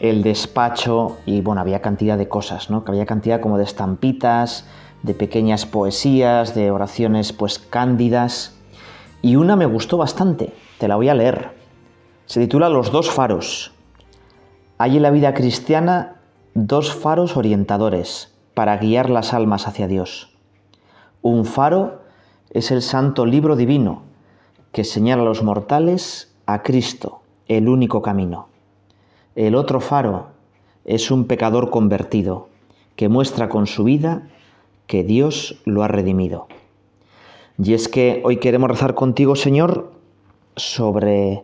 el despacho y bueno, había cantidad de cosas, ¿no? Había cantidad como de estampitas, de pequeñas poesías, de oraciones pues cándidas y una me gustó bastante, te la voy a leer. Se titula Los dos faros. Hay en la vida cristiana dos faros orientadores para guiar las almas hacia Dios. Un faro es el santo libro divino que señala a los mortales a Cristo, el único camino. El otro faro es un pecador convertido que muestra con su vida que Dios lo ha redimido. Y es que hoy queremos rezar contigo, Señor, sobre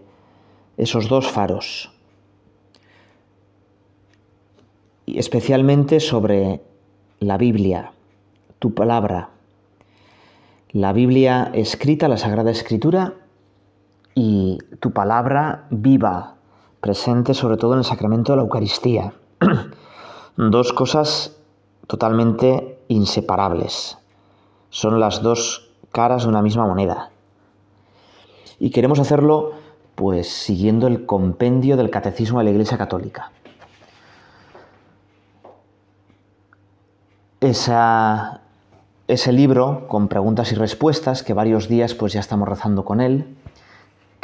esos dos faros. Y especialmente sobre la Biblia, tu palabra. La Biblia escrita, la Sagrada Escritura, y tu palabra viva, presente sobre todo en el sacramento de la Eucaristía. dos cosas totalmente inseparables. Son las dos caras de una misma moneda. Y queremos hacerlo pues siguiendo el compendio del Catecismo de la Iglesia Católica. Esa, ese libro con preguntas y respuestas que varios días pues ya estamos rezando con él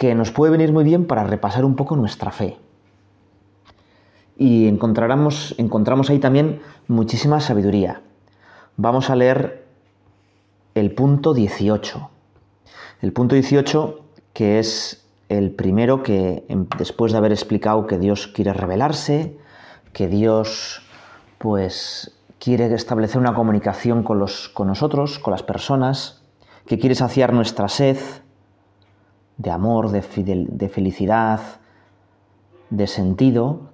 que nos puede venir muy bien para repasar un poco nuestra fe. Y encontramos, ahí también muchísima sabiduría. Vamos a leer el punto 18. El punto 18 que es el primero que em, después de haber explicado que Dios quiere revelarse, que Dios pues quiere establecer una comunicación con, los, con nosotros, con las personas, que quiere saciar nuestra sed, de amor, de, felicidad, de sentido.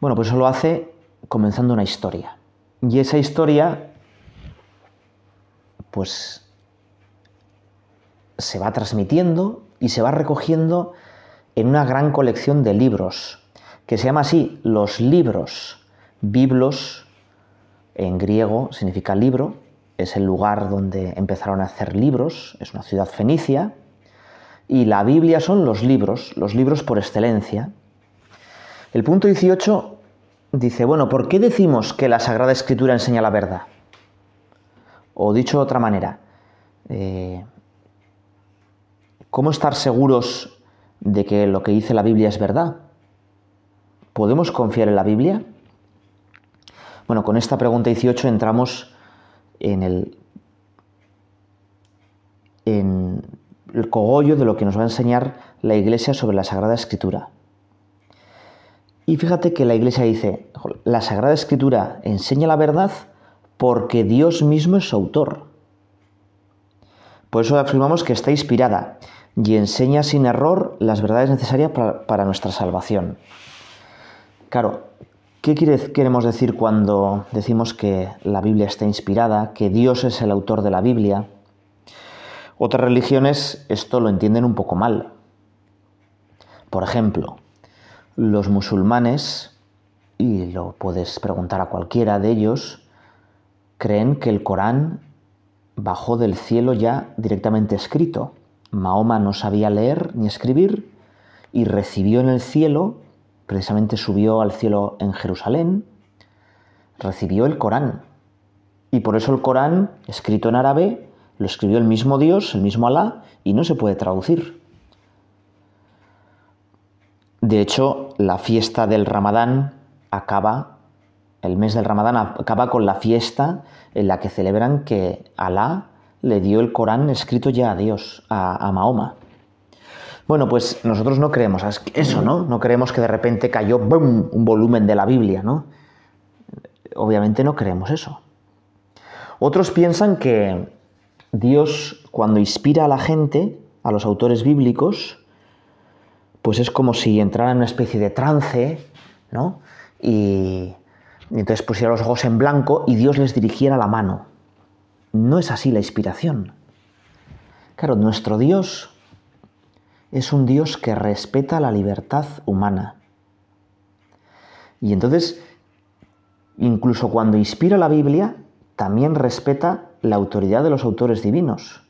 Bueno, pues eso lo hace comenzando una historia. Y esa historia, pues, se va transmitiendo y se va recogiendo en una gran colección de libros, que se llama así los libros. Biblos, en griego, significa libro, es el lugar donde empezaron a hacer libros, es una ciudad fenicia, y la Biblia son los libros, los libros por excelencia. El punto 18 dice, bueno, ¿por qué decimos que la Sagrada Escritura enseña la verdad? O dicho de otra manera, eh, ¿cómo estar seguros de que lo que dice la Biblia es verdad? ¿Podemos confiar en la Biblia? Bueno, con esta pregunta 18 entramos en el, en el cogollo de lo que nos va a enseñar la Iglesia sobre la Sagrada Escritura. Y fíjate que la Iglesia dice, la Sagrada Escritura enseña la verdad porque Dios mismo es su autor. Por eso afirmamos que está inspirada y enseña sin error las verdades necesarias para, nuestra salvación. Claro, ¿qué queremos decir cuando decimos que la Biblia está inspirada, que Dios es el autor de la Biblia? Otras religiones esto lo entienden un poco mal. Por ejemplo, los musulmanes, y lo puedes preguntar a cualquiera de ellos, creen que el Corán bajó del cielo ya directamente escrito. Mahoma no sabía leer ni escribir y recibió en el cielo, precisamente subió al cielo en Jerusalén, recibió el Corán. Y por eso el Corán, escrito en árabe, lo escribió el mismo Dios, el mismo Alá, y no se puede traducir. De hecho, la fiesta del Ramadán acaba, el mes del Ramadán acaba con la fiesta en la que celebran que Alá le dio el Corán escrito ya a Dios, a, Mahoma. Bueno, pues nosotros no creemos eso, ¿no? No creemos que de repente cayó un volumen de la Biblia, ¿no? Obviamente no creemos eso. Otros piensan que Dios cuando inspira a la gente, a los autores bíblicos, pues es como si entrara en una especie de trance, ¿no? Y entonces pusiera los ojos en blanco y Dios les dirigiera la mano. No es así la inspiración. Claro, nuestro Dios es un Dios que respeta la libertad humana. Y entonces, incluso cuando inspira la Biblia, también respeta la autoridad de los autores divinos.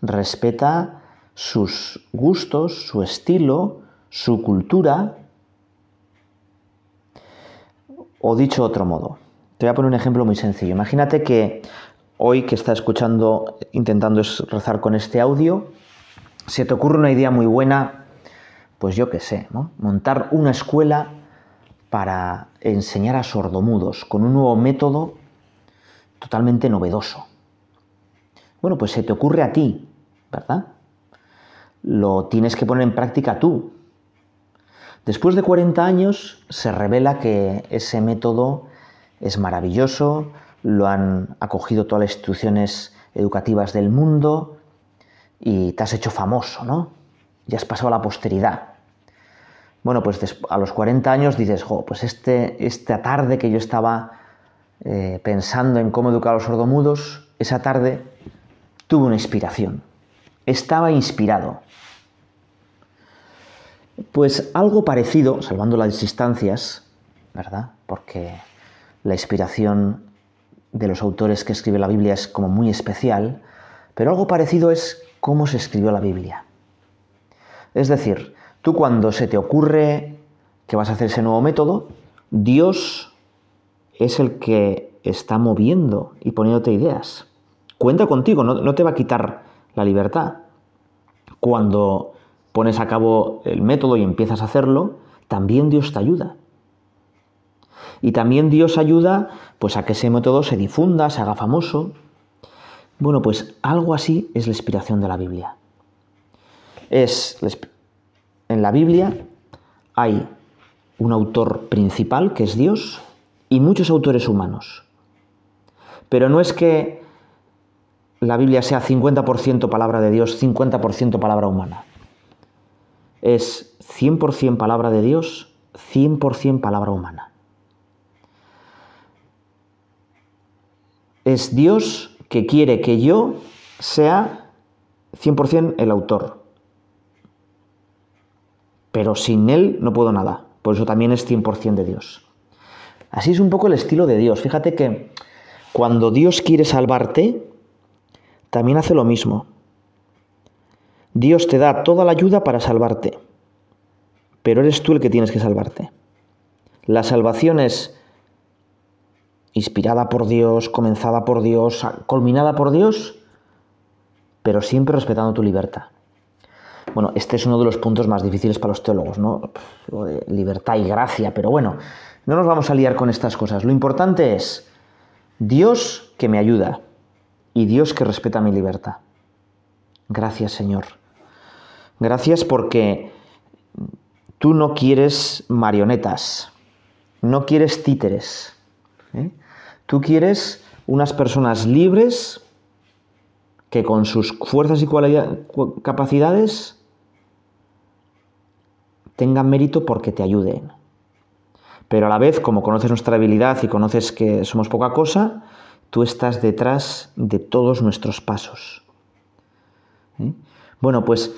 Respeta sus gustos, su estilo, su cultura. O dicho otro modo, te voy a poner un ejemplo muy sencillo. Imagínate que hoy que estás escuchando, intentando rezar con este audio, se te ocurre una idea muy buena, pues yo qué sé, ¿no? montar una escuela para enseñar a sordomudos con un nuevo método totalmente novedoso. Bueno, pues se te ocurre a ti, ¿verdad? Lo tienes que poner en práctica tú. Después de 40 años se revela que ese método es maravilloso, lo han acogido todas las instituciones educativas del mundo y te has hecho famoso, ¿no? Ya has pasado a la posteridad. Bueno, pues a los 40 años dices, jo, pues este, esta tarde que yo estaba eh, pensando en cómo educar a los sordomudos, esa tarde tuve una inspiración. Estaba inspirado. Pues algo parecido, salvando las distancias, ¿verdad? Porque la inspiración de los autores que escribe la Biblia es como muy especial, pero algo parecido es cómo se escribió la Biblia. Es decir, tú cuando se te ocurre que vas a hacer ese nuevo método, Dios es el que está moviendo y poniéndote ideas. Cuenta contigo, no, no te va a quitar la libertad. Cuando pones a cabo el método y empiezas a hacerlo, también Dios te ayuda. Y también Dios ayuda pues a que ese método se difunda, se haga famoso. Bueno, pues algo así es la inspiración de la Biblia. Es en la Biblia hay un autor principal que es Dios y muchos autores humanos. Pero no es que la Biblia sea 50% palabra de Dios, 50% palabra humana. Es 100% palabra de Dios, 100% palabra humana. Es Dios que quiere que yo sea 100% el autor. Pero sin él no puedo nada. Por eso también es 100% de Dios. Así es un poco el estilo de Dios. Fíjate que cuando Dios quiere salvarte, también hace lo mismo. Dios te da toda la ayuda para salvarte, pero eres tú el que tienes que salvarte. La salvación es inspirada por Dios, comenzada por Dios, culminada por Dios, pero siempre respetando tu libertad. Bueno, este es uno de los puntos más difíciles para los teólogos, ¿no? Libertad y gracia, pero bueno, no nos vamos a liar con estas cosas. Lo importante es Dios que me ayuda y Dios que respeta mi libertad. Gracias, Señor. Gracias porque tú no quieres marionetas, no quieres títeres. ¿eh? Tú quieres unas personas libres que con sus fuerzas y capacidades tengan mérito porque te ayuden. Pero a la vez, como conoces nuestra habilidad y conoces que somos poca cosa, tú estás detrás de todos nuestros pasos. ¿Eh? Bueno, pues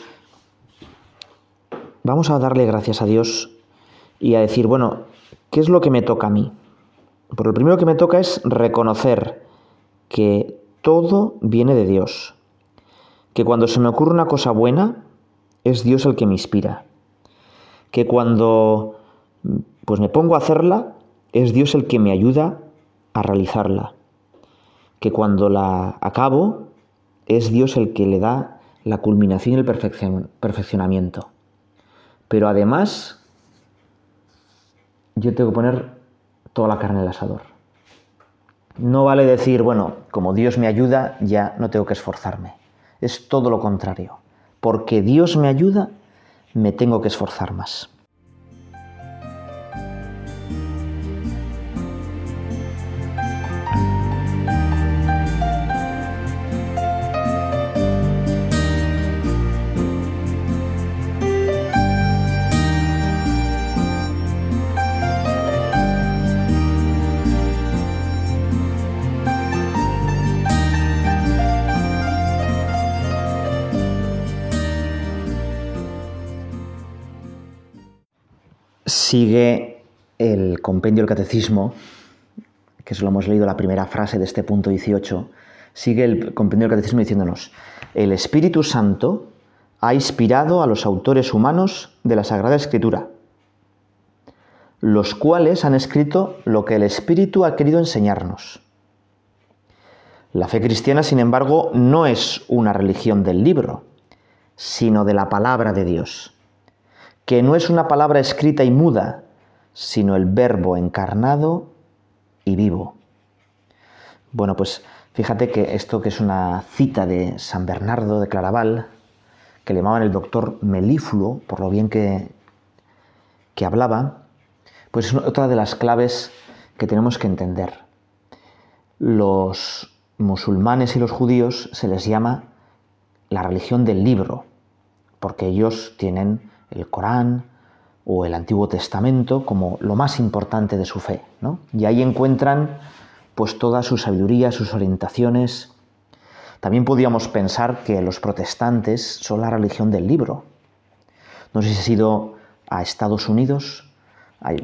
vamos a darle gracias a Dios y a decir, bueno, ¿qué es lo que me toca a mí? Por lo primero que me toca es reconocer que todo viene de Dios. Que cuando se me ocurre una cosa buena, es Dios el que me inspira. Que cuando pues me pongo a hacerla, es Dios el que me ayuda a realizarla. Que cuando la acabo, es Dios el que le da la culminación y el perfeccionamiento. Pero además, yo tengo que poner toda la carne del asador. No vale decir, bueno, como Dios me ayuda, ya no tengo que esforzarme. Es todo lo contrario. Porque Dios me ayuda, me tengo que esforzar más. Sigue el compendio del catecismo, que solo hemos leído la primera frase de este punto 18, sigue el compendio del catecismo diciéndonos, el Espíritu Santo ha inspirado a los autores humanos de la Sagrada Escritura, los cuales han escrito lo que el Espíritu ha querido enseñarnos. La fe cristiana, sin embargo, no es una religión del libro, sino de la palabra de Dios, que no es una palabra escrita y muda, sino el verbo encarnado y vivo. Bueno, pues fíjate que esto que es una cita de San Bernardo de Claraval, que le llamaban el doctor melífluo, por lo bien que, que hablaba, pues es otra de las claves que tenemos que entender. Los musulmanes y los judíos se les llama la religión del libro, porque ellos tienen el Corán o el Antiguo Testamento como lo más importante de su fe, ¿no? Y ahí encuentran pues toda su sabiduría, sus orientaciones. También podríamos pensar que los protestantes son la religión del libro. No sé si ha sido a Estados Unidos,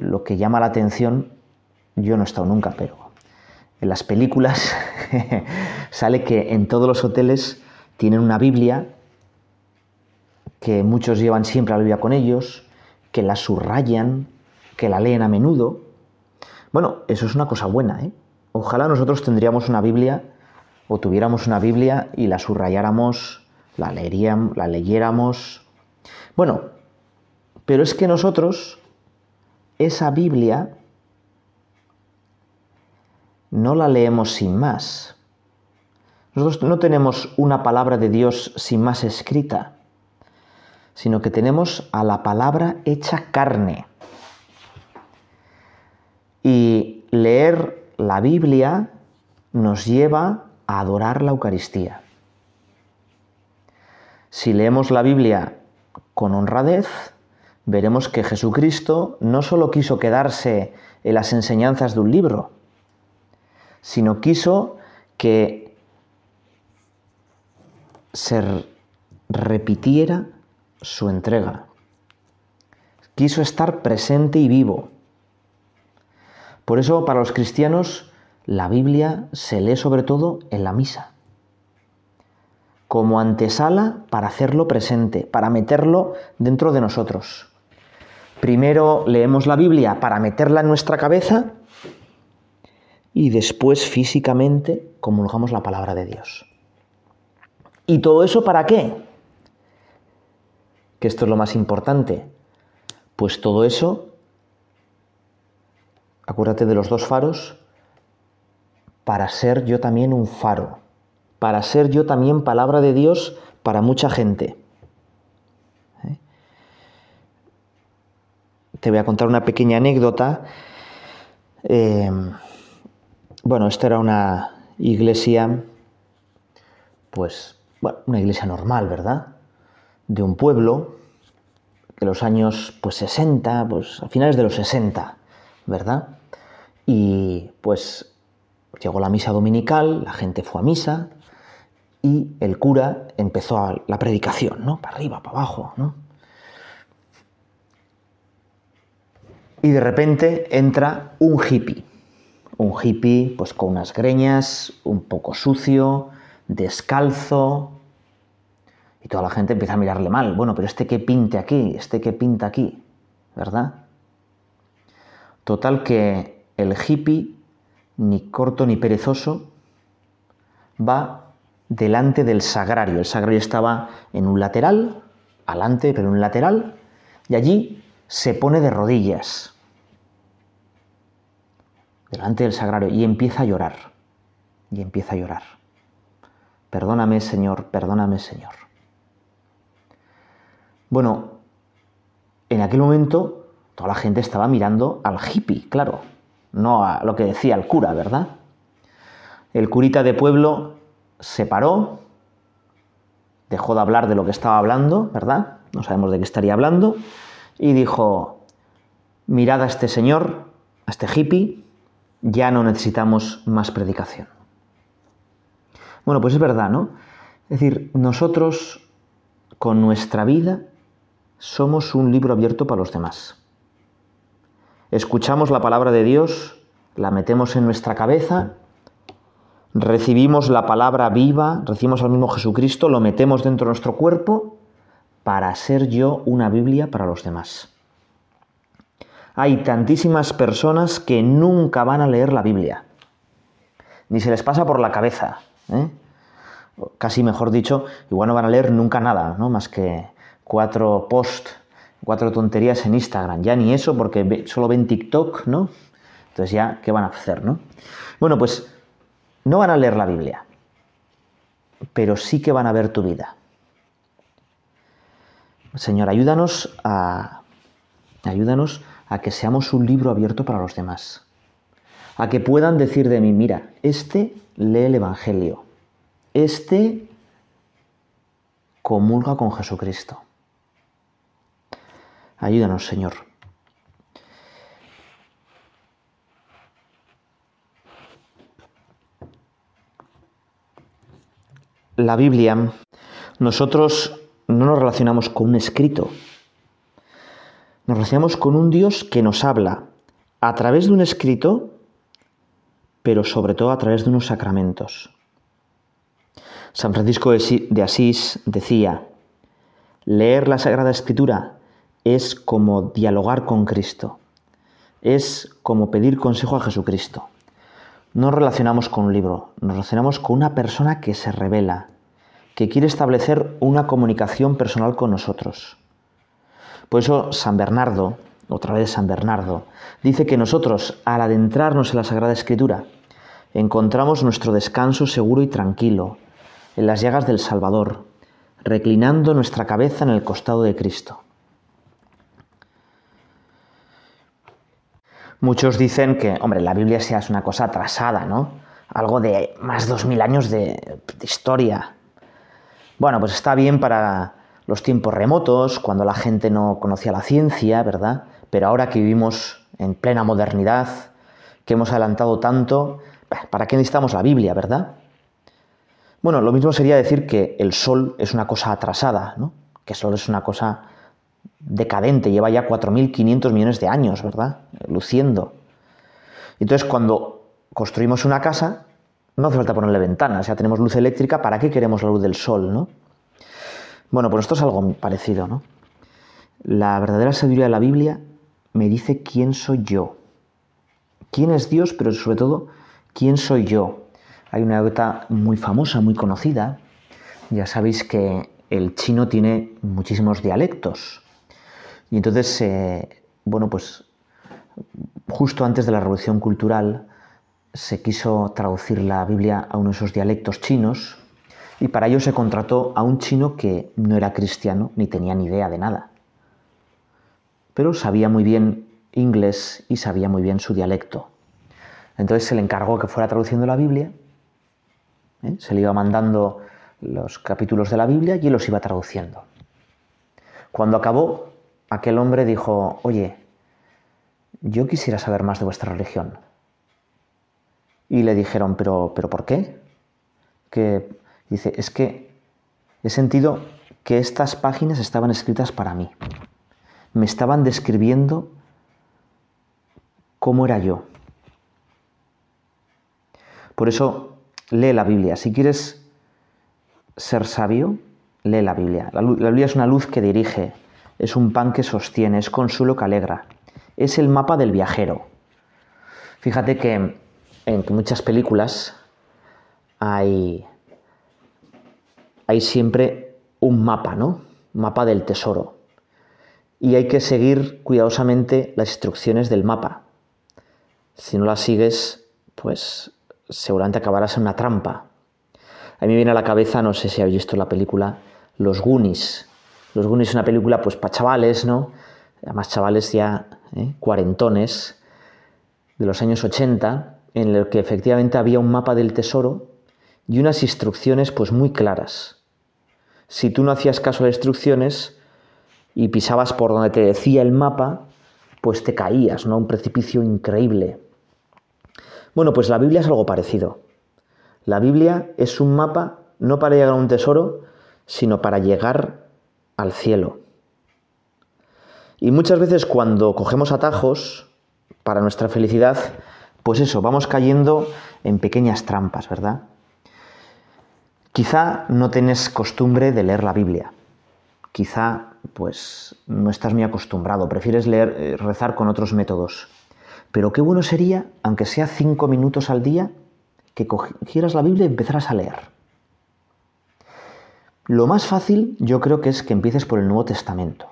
lo que llama la atención, yo no he estado nunca, pero en las películas sale que en todos los hoteles tienen una Biblia, que muchos llevan siempre la Biblia con ellos, que la subrayan, que la leen a menudo. Bueno, eso es una cosa buena, ¿eh? Ojalá nosotros tendríamos una Biblia o tuviéramos una Biblia y la subrayáramos, la, leeríamos, la leyéramos. Bueno, pero es que nosotros esa Biblia no la leemos sin más. Nosotros no tenemos una palabra de Dios sin más escrita, sino que tenemos a la palabra hecha carne. Y leer la Biblia nos lleva a adorar la Eucaristía. Si leemos la Biblia con honradez, veremos que Jesucristo no solo quiso quedarse en las enseñanzas de un libro, sino quiso que se repitiera su entrega. Quiso estar presente y vivo. Por eso para los cristianos la Biblia se lee sobre todo en la misa, como antesala para hacerlo presente, para meterlo dentro de nosotros. Primero leemos la Biblia para meterla en nuestra cabeza y después físicamente comulgamos la palabra de Dios. ¿Y todo eso para qué? Que esto es lo más importante. Pues todo eso, acuérdate de los dos faros, para ser yo también un faro, para ser yo también palabra de Dios para mucha gente. ¿Eh? Te voy a contar una pequeña anécdota. Eh, bueno, esta era una iglesia, pues, bueno, una iglesia normal, ¿verdad? De un pueblo, de los años, pues, 60, pues, a finales de los 60, ¿verdad? Y, pues, llegó la misa dominical, la gente fue a misa y el cura empezó la predicación, ¿no? Para arriba, para abajo, ¿no? Y de repente entra un hippie un hippie pues con unas greñas, un poco sucio, descalzo, toda la gente empieza a mirarle mal. Bueno, pero este que pinte aquí, este que pinta aquí, ¿verdad? Total que el hippie, ni corto ni perezoso, va delante del sagrario. El sagrario estaba en un lateral, adelante, pero en un lateral, y allí se pone de rodillas delante del sagrario y empieza a llorar. Y empieza a llorar. Perdóname, Señor, perdóname, Señor. Bueno, en aquel momento toda la gente estaba mirando al hippie, claro, no a lo que decía el cura, ¿verdad? El curita de pueblo se paró, dejó de hablar de lo que estaba hablando, ¿verdad? No sabemos de qué estaría hablando, y dijo, mirad a este señor, a este hippie, ya no necesitamos más predicación. Bueno, pues es verdad, ¿no? Es decir, nosotros con nuestra vida somos un libro abierto para los demás. escuchamos la palabra de Dios, la metemos en nuestra cabeza, recibimos la palabra viva, recibimos al mismo Jesucristo, lo metemos dentro de nuestro cuerpo para ser yo una Biblia para los demás. Hay tantísimas personas que nunca van a leer la Biblia, ni se les pasa por la cabeza. ¿eh? Casi mejor dicho, igual no van a leer nunca nada, ¿no? más que cuatro posts, cuatro tonterías en Instagram. Ya ni eso, porque solo ven TikTok, ¿no? Entonces ya, ¿qué van a hacer, no? Bueno, pues no van a leer la Biblia, pero sí que van a ver tu vida. Señor, ayúdanos a, ayúdanos a que seamos un libro abierto para los demás. A que puedan decir de mí, mira, este lee el Evangelio. Este comulga con Jesucristo. Ayúdanos, Señor. La Biblia, nosotros no nos relacionamos con un escrito, nos relacionamos con un Dios que nos habla a través de un escrito, pero sobre todo a través de unos sacramentos. San Francisco de Asís decía, leer la Sagrada Escritura es como dialogar con Cristo, es como pedir consejo a Jesucristo. No nos relacionamos con un libro, nos relacionamos con una persona que se revela, que quiere establecer una comunicación personal con nosotros. Por eso San Bernardo, otra vez San Bernardo, dice que nosotros, al adentrarnos en la Sagrada Escritura, encontramos nuestro descanso seguro y tranquilo en las llagas del Salvador, reclinando nuestra cabeza en el costado de Cristo. Muchos dicen que, hombre, la Biblia sea es una cosa atrasada, ¿no? Algo de más de dos mil años de, de historia. Bueno, pues está bien para los tiempos remotos, cuando la gente no conocía la ciencia, ¿verdad? Pero ahora que vivimos en plena modernidad, que hemos adelantado tanto, ¿para qué necesitamos la Biblia, verdad? Bueno, lo mismo sería decir que el Sol es una cosa atrasada, ¿no? Que el Sol es una cosa decadente, lleva ya 4.500 millones de años, ¿verdad? Luciendo. Entonces, cuando construimos una casa, no hace falta ponerle ventanas, ya tenemos luz eléctrica, ¿para qué queremos la luz del sol, no? Bueno, pues esto es algo parecido, ¿no? La verdadera sabiduría de la Biblia me dice quién soy yo. ¿Quién es Dios? Pero sobre todo, ¿quién soy yo? Hay una anécdota muy famosa, muy conocida. Ya sabéis que el chino tiene muchísimos dialectos. Y entonces, eh, bueno, pues justo antes de la Revolución Cultural se quiso traducir la Biblia a uno de esos dialectos chinos y para ello se contrató a un chino que no era cristiano ni tenía ni idea de nada. Pero sabía muy bien inglés y sabía muy bien su dialecto. Entonces se le encargó que fuera traduciendo la Biblia, ¿eh? se le iba mandando los capítulos de la Biblia y él los iba traduciendo. Cuando acabó, aquel hombre dijo, oye, yo quisiera saber más de vuestra religión. Y le dijeron, pero, pero ¿por qué? Que dice, es que he sentido que estas páginas estaban escritas para mí. Me estaban describiendo cómo era yo. Por eso lee la Biblia. Si quieres ser sabio, lee la Biblia. La, Biblia es una luz que dirige, es un pan que sostiene, es consuelo que alegra, es el mapa del viajero. Fíjate que en muchas películas hay, siempre un mapa, ¿no? Mapa del tesoro. Y hay que seguir cuidadosamente las instrucciones del mapa. Si no las sigues, pues seguramente acabarás en una trampa. A mí me viene a la cabeza, no sé si habéis visto la película Los Goonies. Los Goonies es una película pues para chavales, ¿no? Además chavales ya ¿eh? cuarentones de los años 80, en el que efectivamente había un mapa del tesoro y unas instrucciones pues muy claras. Si tú no hacías caso a las instrucciones y pisabas por donde te decía el mapa, pues te caías, ¿no? Un precipicio increíble. Bueno, pues la Biblia es algo parecido. La Biblia es un mapa no para llegar a un tesoro, sino para llegar al cielo. Y muchas veces cuando cogemos atajos, para nuestra felicidad, pues eso, vamos cayendo en pequeñas trampas, ¿verdad? Quizá no tenés costumbre de leer la Biblia. Quizá pues no estás muy acostumbrado, prefieres leer, eh, rezar con otros métodos. Pero qué bueno sería, aunque sea cinco minutos al día, que cogieras la Biblia y empezaras a leer. Lo más fácil yo creo que es que empieces por el Nuevo Testamento.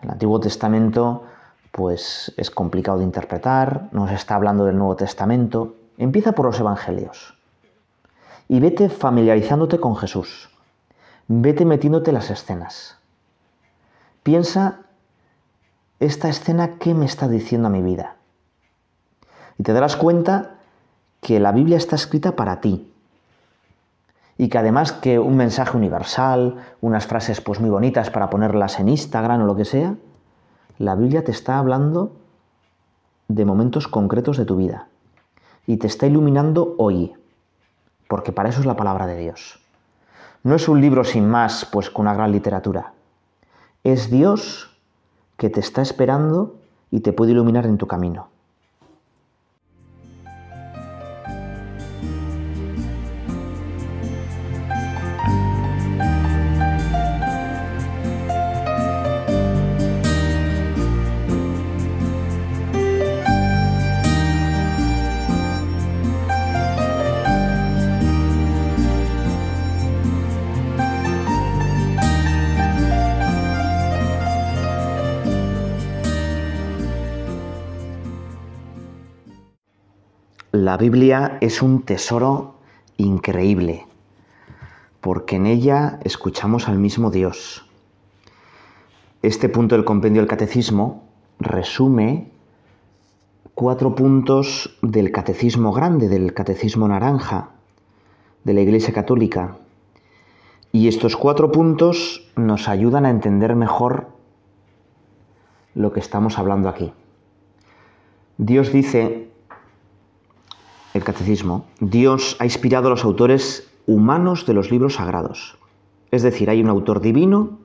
El Antiguo Testamento pues es complicado de interpretar, nos está hablando del Nuevo Testamento. Empieza por los Evangelios y vete familiarizándote con Jesús. Vete metiéndote las escenas. Piensa, esta escena, ¿qué me está diciendo a mi vida? Y te darás cuenta que la Biblia está escrita para ti. Y que además que un mensaje universal, unas frases pues muy bonitas para ponerlas en Instagram o lo que sea, la Biblia te está hablando de momentos concretos de tu vida y te está iluminando hoy, porque para eso es la palabra de Dios. No es un libro sin más, pues con una gran literatura. Es Dios que te está esperando y te puede iluminar en tu camino. La Biblia es un tesoro increíble, porque en ella escuchamos al mismo Dios. Este punto del compendio del catecismo resume cuatro puntos del catecismo grande, del catecismo naranja, de la Iglesia Católica. Y estos cuatro puntos nos ayudan a entender mejor lo que estamos hablando aquí. Dios dice el catecismo, Dios ha inspirado a los autores humanos de los libros sagrados. Es decir, hay un autor divino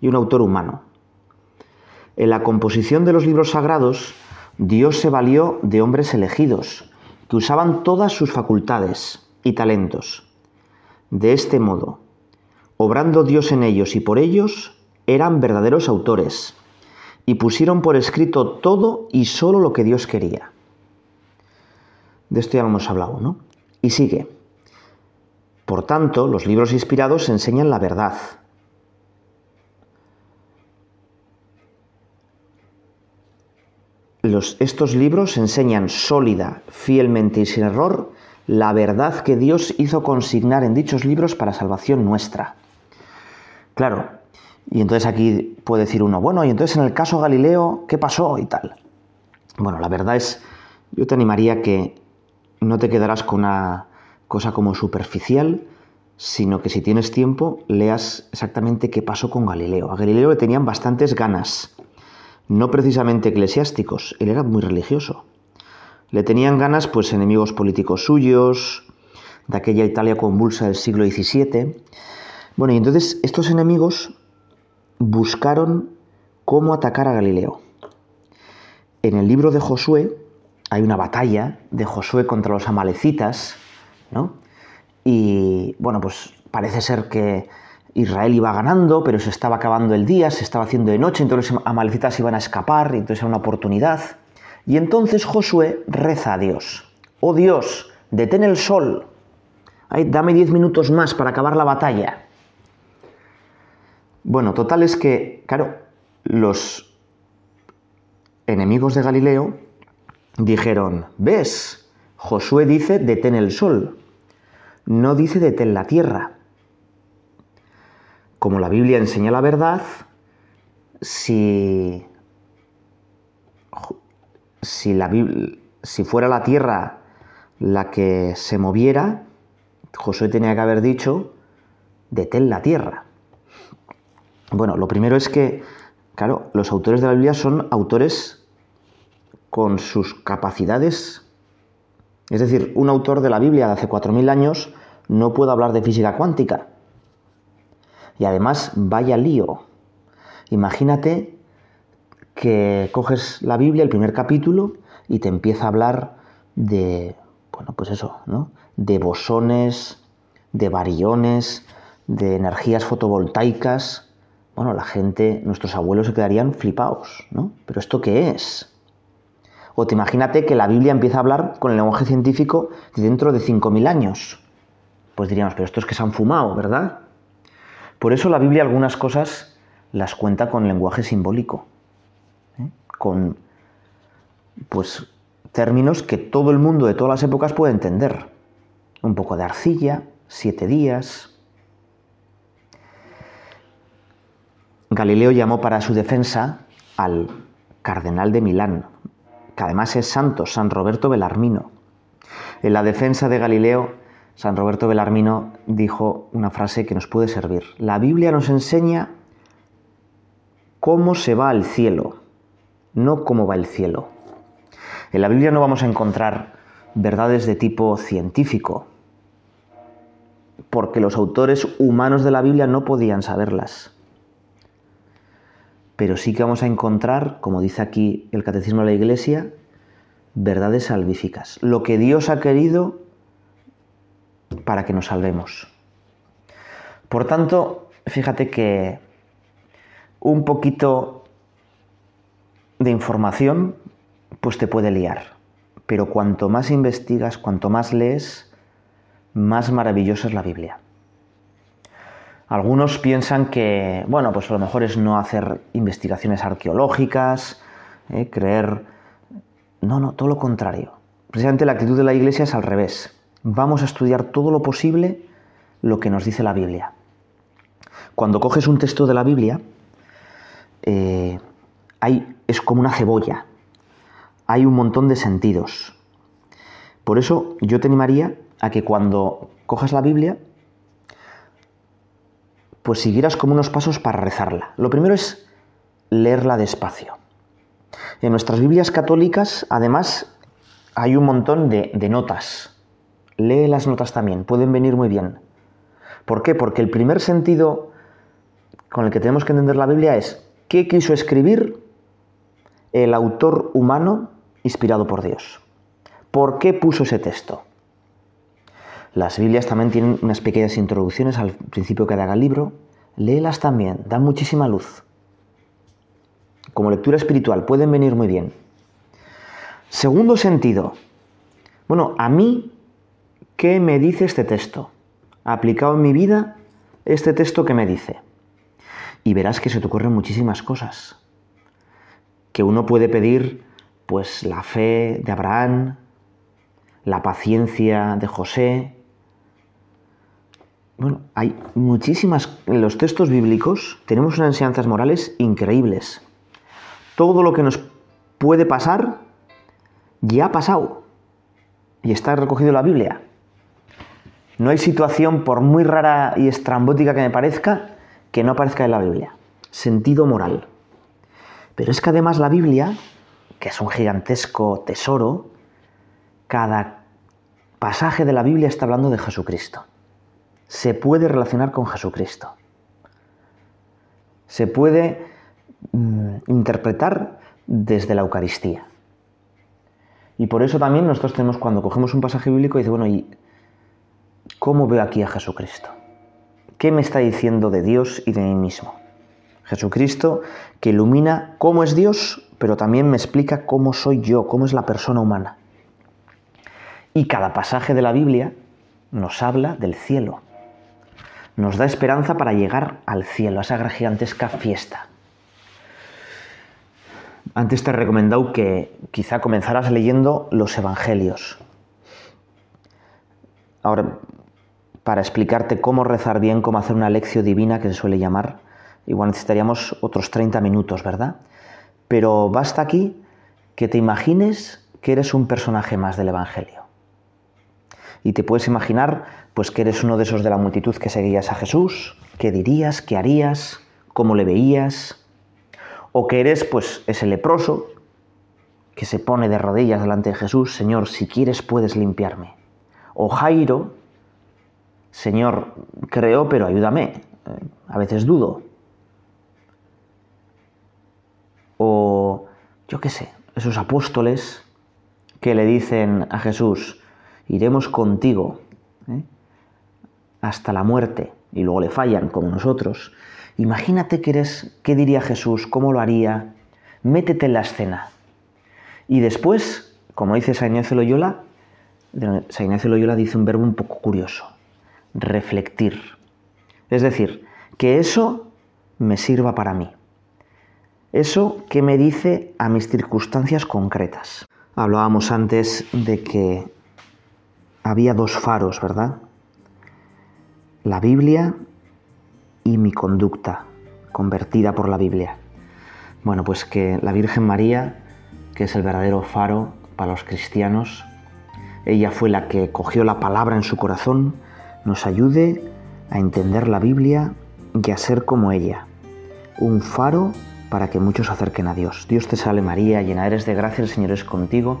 y un autor humano. En la composición de los libros sagrados, Dios se valió de hombres elegidos, que usaban todas sus facultades y talentos. De este modo, obrando Dios en ellos y por ellos, eran verdaderos autores, y pusieron por escrito todo y solo lo que Dios quería. De esto ya lo hemos hablado, ¿no? Y sigue. Por tanto, los libros inspirados enseñan la verdad. Los, estos libros enseñan sólida, fielmente y sin error la verdad que Dios hizo consignar en dichos libros para salvación nuestra. Claro, y entonces aquí puede decir uno, bueno, y entonces en el caso Galileo, ¿qué pasó y tal? Bueno, la verdad es, yo te animaría que no te quedarás con una cosa como superficial, sino que si tienes tiempo leas exactamente qué pasó con Galileo. A Galileo le tenían bastantes ganas, no precisamente eclesiásticos, él era muy religioso. Le tenían ganas pues enemigos políticos suyos, de aquella Italia convulsa del siglo XVII. Bueno, y entonces estos enemigos buscaron cómo atacar a Galileo. En el libro de Josué, hay una batalla de Josué contra los amalecitas, ¿no? Y bueno, pues parece ser que Israel iba ganando, pero se estaba acabando el día, se estaba haciendo de noche, entonces los amalecitas iban a escapar, y entonces era una oportunidad. Y entonces Josué reza a Dios, oh Dios, detén el sol, dame diez minutos más para acabar la batalla. Bueno, total es que, claro, los enemigos de Galileo dijeron, ¿ves? Josué dice, detén el sol, no dice detén la tierra. Como la Biblia enseña la verdad, si, si, la, si fuera la tierra la que se moviera, Josué tenía que haber dicho, detén la tierra. Bueno, lo primero es que, claro, los autores de la Biblia son autores con sus capacidades. Es decir, un autor de la Biblia de hace 4.000 años no puede hablar de física cuántica. Y además, vaya lío. Imagínate que coges la Biblia, el primer capítulo, y te empieza a hablar de, bueno, pues eso, ¿no? De bosones, de bariones, de energías fotovoltaicas. Bueno, la gente, nuestros abuelos se quedarían flipados, ¿no? ¿Pero esto qué es? O te imagínate que la Biblia empieza a hablar con el lenguaje científico dentro de 5.000 años. Pues diríamos, pero estos que se han fumado, ¿verdad? Por eso la Biblia algunas cosas las cuenta con lenguaje simbólico, ¿eh? con pues términos que todo el mundo de todas las épocas puede entender. Un poco de arcilla, siete días. Galileo llamó para su defensa al cardenal de Milán, que además es santo, San Roberto Belarmino. En la defensa de Galileo, San Roberto Belarmino dijo una frase que nos puede servir. La Biblia nos enseña cómo se va al cielo, no cómo va el cielo. En la Biblia no vamos a encontrar verdades de tipo científico, porque los autores humanos de la Biblia no podían saberlas. Pero sí que vamos a encontrar, como dice aquí el Catecismo de la Iglesia, verdades salvíficas. Lo que Dios ha querido para que nos salvemos. Por tanto, fíjate que un poquito de información pues te puede liar. Pero cuanto más investigas, cuanto más lees, más maravillosa es la Biblia. Algunos piensan que, bueno, pues a lo mejor es no hacer investigaciones arqueológicas, eh, creer... No, no, todo lo contrario. Precisamente la actitud de la Iglesia es al revés. Vamos a estudiar todo lo posible lo que nos dice la Biblia. Cuando coges un texto de la Biblia, eh, hay, es como una cebolla. Hay un montón de sentidos. Por eso yo te animaría a que cuando cojas la Biblia, pues siguieras como unos pasos para rezarla. Lo primero es leerla despacio. En nuestras Biblias católicas, además, hay un montón de, de notas. Lee las notas también, pueden venir muy bien. ¿Por qué? Porque el primer sentido con el que tenemos que entender la Biblia es qué quiso escribir el autor humano inspirado por Dios. ¿Por qué puso ese texto? Las Biblias también tienen unas pequeñas introducciones al principio que haga el libro. Léelas también, dan muchísima luz. Como lectura espiritual, pueden venir muy bien. Segundo sentido. Bueno, a mí, ¿qué me dice este texto? Aplicado en mi vida, este texto que me dice. Y verás que se te ocurren muchísimas cosas. Que uno puede pedir, pues, la fe de Abraham, la paciencia de José, bueno, hay muchísimas. En los textos bíblicos tenemos unas enseñanzas morales increíbles. Todo lo que nos puede pasar ya ha pasado y está recogido en la Biblia. No hay situación, por muy rara y estrambótica que me parezca, que no aparezca en la Biblia. Sentido moral. Pero es que además la Biblia, que es un gigantesco tesoro, cada pasaje de la Biblia está hablando de Jesucristo se puede relacionar con Jesucristo. Se puede mm, interpretar desde la Eucaristía. Y por eso también nosotros tenemos, cuando cogemos un pasaje bíblico, y dice, bueno, ¿y cómo veo aquí a Jesucristo? ¿Qué me está diciendo de Dios y de mí mismo? Jesucristo que ilumina cómo es Dios, pero también me explica cómo soy yo, cómo es la persona humana. Y cada pasaje de la Biblia nos habla del cielo, nos da esperanza para llegar al cielo, a esa gigantesca fiesta. Antes te he recomendado que quizá comenzaras leyendo los evangelios. Ahora, para explicarte cómo rezar bien, cómo hacer una lección divina que se suele llamar, igual necesitaríamos otros 30 minutos, ¿verdad? Pero basta aquí que te imagines que eres un personaje más del Evangelio y te puedes imaginar pues que eres uno de esos de la multitud que seguías a Jesús, qué dirías, qué harías, cómo le veías, o que eres pues ese leproso que se pone de rodillas delante de Jesús, Señor, si quieres puedes limpiarme. O Jairo, Señor, creo, pero ayúdame, a veces dudo. O yo qué sé, esos apóstoles que le dicen a Jesús, iremos contigo ¿eh? hasta la muerte, y luego le fallan como nosotros. Imagínate que eres, ¿qué diría Jesús? ¿Cómo lo haría? Métete en la escena. Y después, como dice San Ignacio Loyola, San Loyola dice un verbo un poco curioso, reflectir. Es decir, que eso me sirva para mí. Eso que me dice a mis circunstancias concretas. Hablábamos antes de que había dos faros, ¿verdad? La Biblia y mi conducta, convertida por la Biblia. Bueno, pues que la Virgen María, que es el verdadero faro para los cristianos, ella fue la que cogió la palabra en su corazón, nos ayude a entender la Biblia y a ser como ella, un faro para que muchos acerquen a Dios. Dios te salve María, llena eres de gracia, el Señor es contigo,